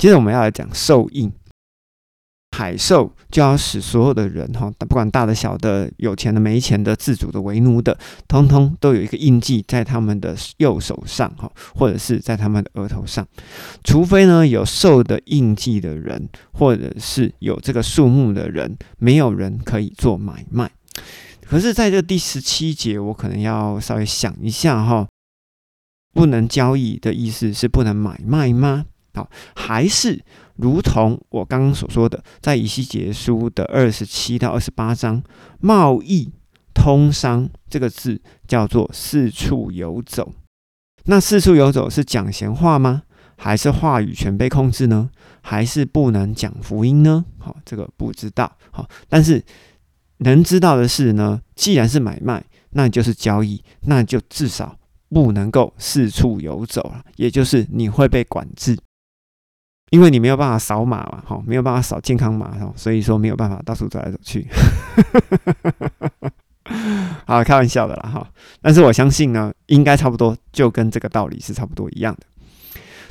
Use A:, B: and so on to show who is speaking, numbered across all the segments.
A: 接着我们要来讲兽印。海兽就要使所有的人哈，不管大的小的、有钱的没钱的、自主的为奴的，通通都有一个印记在他们的右手上哈，或者是在他们的额头上。除非呢有兽的印记的人，或者是有这个数目的人，没有人可以做买卖。可是，在这第十七节，我可能要稍微想一下哈，不能交易的意思是不能买卖吗？好，还是？如同我刚刚所说的，在以西结书的二十七到二十八章，贸易通商这个字叫做四处游走。那四处游走是讲闲话吗？还是话语权被控制呢？还是不能讲福音呢？好，这个不知道。好，但是能知道的是呢，既然是买卖，那就是交易，那就至少不能够四处游走了，也就是你会被管制。因为你没有办法扫码嘛，哈，没有办法扫健康码，哈，所以说没有办法到处走来走去。好，开玩笑的啦，哈。但是我相信呢，应该差不多就跟这个道理是差不多一样的。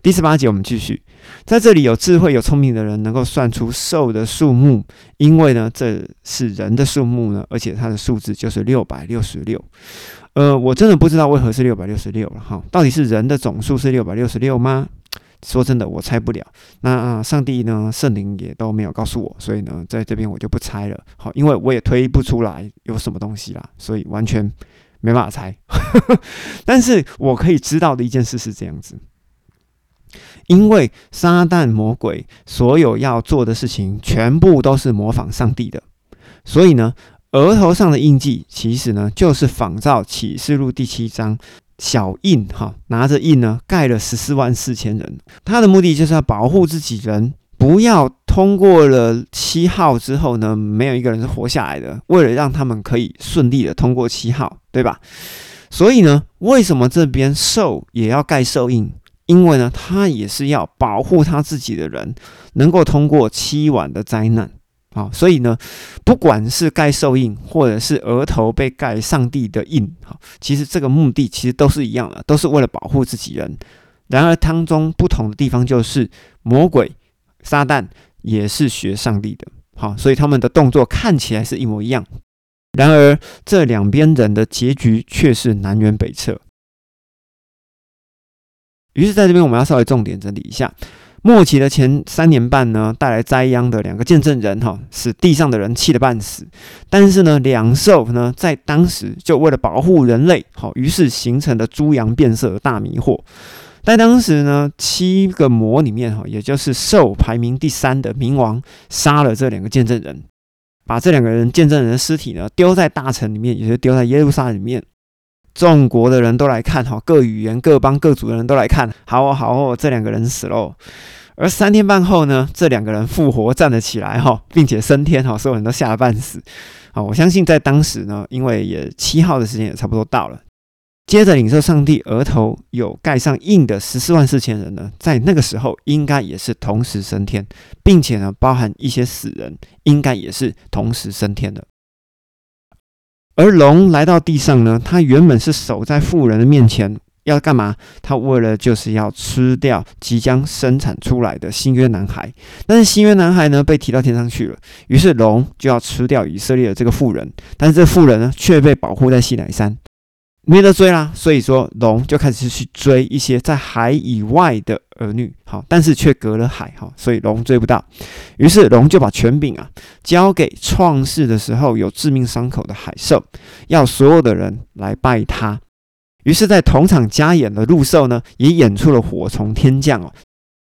A: 第十八节我们继续，在这里有智慧、有聪明的人能够算出兽的数目，因为呢，这是人的数目呢，而且它的数字就是六百六十六。呃，我真的不知道为何是六百六十六了，哈，到底是人的总数是六百六十六吗？说真的，我猜不了。那上帝呢？圣灵也都没有告诉我，所以呢，在这边我就不猜了。好，因为我也推不出来有什么东西啦，所以完全没办法猜。但是我可以知道的一件事是这样子：因为撒旦魔鬼所有要做的事情，全部都是模仿上帝的，所以呢，额头上的印记其实呢，就是仿照启示录第七章。小印哈拿着印呢，盖了十四万四千人。他的目的就是要保护自己人，不要通过了七号之后呢，没有一个人是活下来的。为了让他们可以顺利的通过七号，对吧？所以呢，为什么这边兽也要盖兽印？因为呢，他也是要保护他自己的人，能够通过七晚的灾难。好，所以呢，不管是盖兽印，或者是额头被盖上帝的印，好，其实这个目的其实都是一样的，都是为了保护自己人。然而当中不同的地方就是，魔鬼撒旦也是学上帝的，好，所以他们的动作看起来是一模一样。然而这两边人的结局却是南辕北辙。于是在这边我们要稍微重点整理一下。末期的前三年半呢，带来灾殃的两个见证人哈，使地上的人气得半死。但是呢，两兽呢，在当时就为了保护人类，好，于是形成了猪羊变色的大迷惑。在当时呢，七个魔里面哈，也就是兽排名第三的冥王，杀了这两个见证人，把这两个人见证人的尸体呢，丢在大城里面，也就是丢在耶路撒冷里面。众国的人都来看哈，各语言、各邦、各族的人都来看，好哦，好哦，这两个人死喽。而三天半后呢，这两个人复活站了起来哈，并且升天哈，所有人都吓得半死。啊，我相信在当时呢，因为也七号的时间也差不多到了。接着领受上帝额头有盖上印的十四万四千人呢，在那个时候应该也是同时升天，并且呢，包含一些死人，应该也是同时升天的。而龙来到地上呢，他原本是守在妇人的面前，要干嘛？他为了就是要吃掉即将生产出来的新约男孩。但是新约男孩呢，被提到天上去了，于是龙就要吃掉以色列的这个妇人。但是这妇人呢，却被保护在西乃山。没得追啦，所以说龙就开始去追一些在海以外的儿女，好，但是却隔了海，哈，所以龙追不到。于是龙就把权柄啊交给创世的时候有致命伤口的海兽，要所有的人来拜他。于是，在同场加演的陆兽呢，也演出了火从天降哦，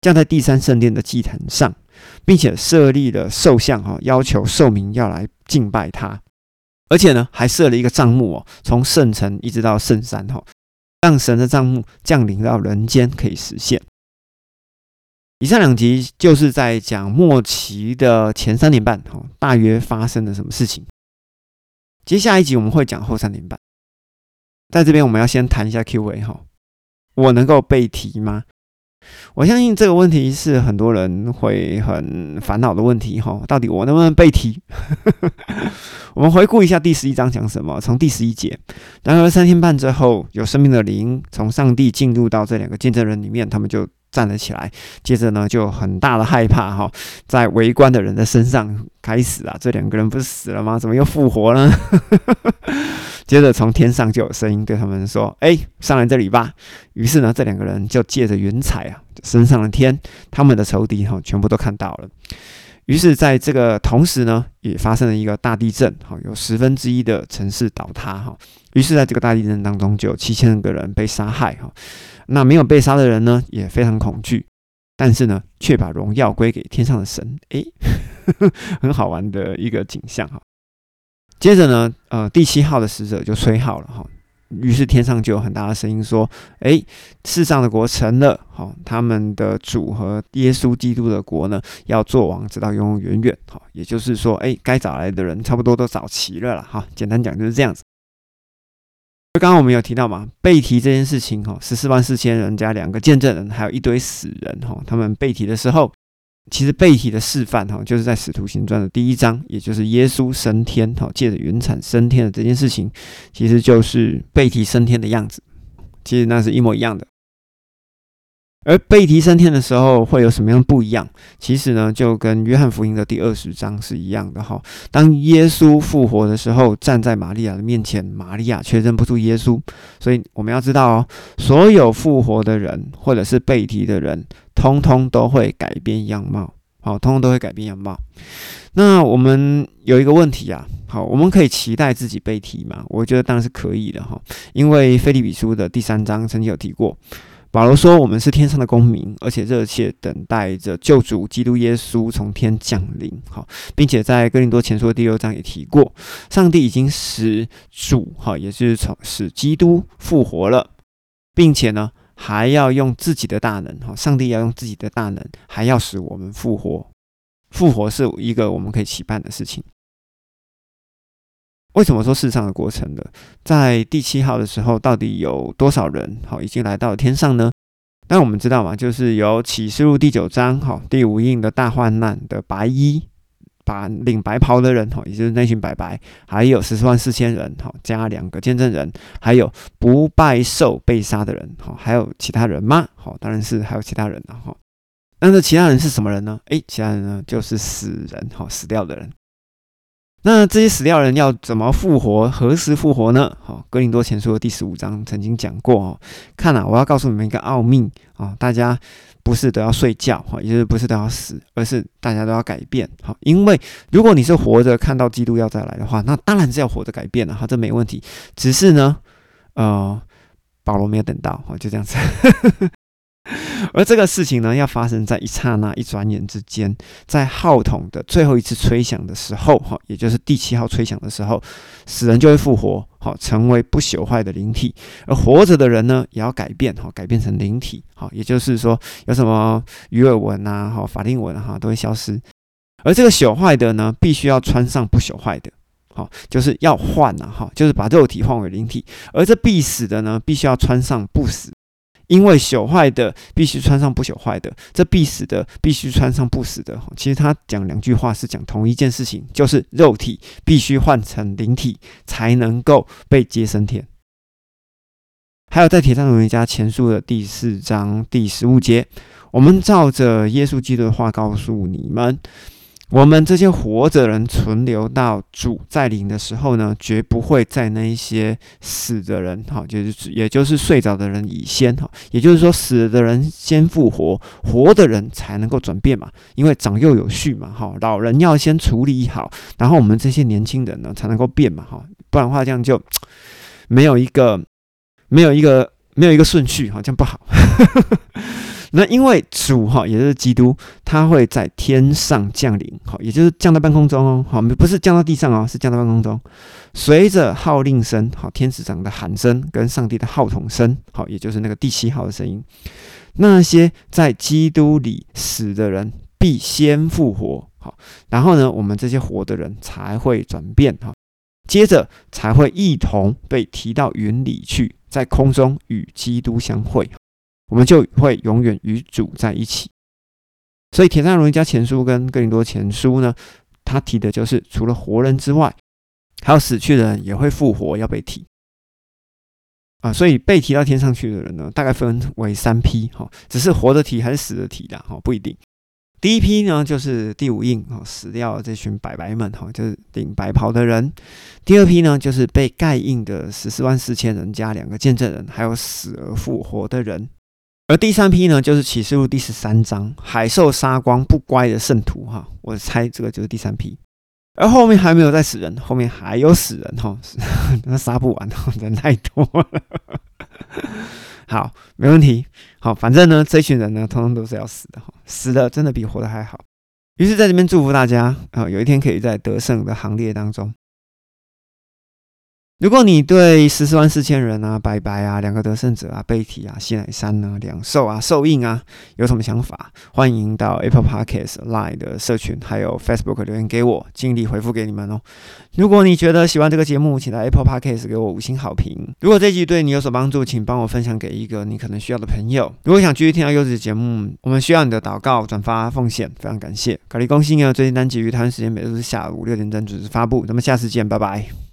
A: 降在第三圣殿的祭坛上，并且设立了兽像，哈，要求兽民要来敬拜他。而且呢，还设了一个帐幕哦，从圣城一直到圣山哈，让神的帐幕降临到人间可以实现。以上两集就是在讲末期的前三年半哈，大约发生了什么事情。接下一集我们会讲后三年半。在这边我们要先谈一下 Q&A 哈，我能够背题吗？我相信这个问题是很多人会很烦恼的问题哈。到底我能不能背题？我们回顾一下第十一章讲什么。从第十一节，然而三天半之后，有生命的灵从上帝进入到这两个见证人里面，他们就站了起来。接着呢，就很大的害怕哈，在围观的人的身上开始啊，这两个人不是死了吗？怎么又复活了？接着从天上就有声音对他们说：“哎，上来这里吧。”于是呢，这两个人就借着云彩啊，升上了天。他们的仇敌哈，全部都看到了。于是，在这个同时呢，也发生了一个大地震，哈，有十分之一的城市倒塌，哈。于是，在这个大地震当中，就有七千个人被杀害，哈。那没有被杀的人呢，也非常恐惧，但是呢，却把荣耀归给天上的神。哎，很好玩的一个景象，哈。接着呢，呃，第七号的使者就吹号了哈，于是天上就有很大的声音说：“哎，世上的国成了，好，他们的主和耶稣基督的国呢，要做王，直到永永远远。好，也就是说，哎，该找来的人差不多都找齐了了。哈，简单讲就是这样子。就刚刚我们有提到嘛，背题这件事情，哈，十四万四千人加两个见证人，还有一堆死人，哈，他们背题的时候。其实背题的示范哈，就是在《使徒行传》的第一章，也就是耶稣升天哈，借着云产升天的这件事情，其实就是背题升天的样子。其实那是一模一样的。而被提升天的时候会有什么样不一样？其实呢，就跟约翰福音的第二十章是一样的哈。当耶稣复活的时候，站在玛利亚的面前，玛利亚却认不出耶稣。所以我们要知道哦，所有复活的人或者是被提的人。通通都会改变样貌，好，通通都会改变样貌。那我们有一个问题啊，好，我们可以期待自己被提吗？我觉得当然是可以的哈，因为菲利比书的第三章曾经有提过，保罗说我们是天上的公民，而且热切等待着救主基督耶稣从天降临，好，并且在哥林多前书的第六章也提过，上帝已经使主哈，也就是从使基督复活了，并且呢。还要用自己的大能，哈！上帝要用自己的大能，还要使我们复活。复活是一个我们可以期盼的事情。为什么说世上的过程呢？在第七号的时候，到底有多少人，好，已经来到了天上呢？那我们知道嘛，就是有启示录第九章，哈，第五印的大患难的白衣。把领白袍的人哈，也就是那群白白，还有十四万四千人哈，加两个见证人，还有不拜寿被杀的人哈，还有其他人吗？好，当然是还有其他人了哈。那这其他人是什么人呢？诶，其他人呢就是死人哈，死掉的人。那这些死掉人要怎么复活？何时复活呢？好，哥林多前书的第十五章曾经讲过哦。看啊，我要告诉你们一个奥秘哦，大家不是都要睡觉哈，也就是不是都要死，而是大家都要改变哈。因为如果你是活着看到基督要再来的话，那当然是要活着改变了哈，这没问题。只是呢，呃，保罗没有等到哈，就这样子。而这个事情呢，要发生在一刹那、一转眼之间，在号筒的最后一次吹响的时候，哈，也就是第七号吹响的时候，死人就会复活，好，成为不朽坏的灵体；而活着的人呢，也要改变，哈，改变成灵体，好，也就是说，有什么鱼尾纹啊，哈，法令纹哈，都会消失。而这个朽坏的呢，必须要穿上不朽坏的，好，就是要换呐，哈，就是把肉体换为灵体；而这必死的呢，必须要穿上不死。因为朽坏的必须穿上不朽坏的，这必死的必须穿上不死的。其实他讲两句话是讲同一件事情，就是肉体必须换成灵体才能够被接升天。还有在《铁匠龙家前书》的第四章第十五节，我们照着耶稣基督的话告诉你们。我们这些活着人存留到主在临的时候呢，绝不会在那一些死的人，哈，就是也就是睡着的人以先，哈，也就是说死的人先复活，活的人才能够转变嘛，因为长幼有序嘛，哈，老人要先处理好，然后我们这些年轻人呢才能够变嘛，哈，不然的话这样就没有一个没有一个没有一个顺序，哈，这样不好。那因为主哈，也就是基督，他会在天上降临，好，也就是降到半空中哦，好，不是降到地上哦，是降到半空中。随着号令声，好，天使长的喊声跟上帝的号筒声，好，也就是那个第七号的声音，那些在基督里死的人必先复活，好，然后呢，我们这些活的人才会转变，哈，接着才会一同被提到云里去，在空中与基督相会。我们就会永远与主在一起。所以《铁上容易加前书》跟《哥林多前书》呢，他提的就是除了活人之外，还有死去的人也会复活，要被提啊。所以被提到天上去的人呢，大概分为三批哈，只是活的提还是死的提的哈，不一定。第一批呢，就是第五印，死掉这群白白们哈，就是顶白袍的人。第二批呢，就是被盖印的十四万四千人加两个见证人，还有死而复活的人。而第三批呢，就是启示录第十三章海兽杀光不乖的圣徒哈，我猜这个就是第三批。而后面还没有再死人，后面还有死人哈，那杀不完，人太多了。好，没问题。好，反正呢，这群人呢，通通都是要死的哈，死的真的比活的还好。于是，在这边祝福大家啊，有一天可以在得胜的行列当中。如果你对十四万四千人啊、拜拜啊、两个得胜者啊、贝体啊、西乃山啊、两兽啊、兽印啊有什么想法，欢迎到 Apple Podcast Line 的社群，还有 Facebook 留言给我，尽力回复给你们哦。如果你觉得喜欢这个节目，请在 Apple Podcast 给我五星好评。如果这集对你有所帮助，请帮我分享给一个你可能需要的朋友。如果想继续听到优质的节目，我们需要你的祷告、转发、奉献，非常感谢。卡利公信啊，最近单集于台湾时间每日下午六点整准时发布，咱们下次见，拜拜。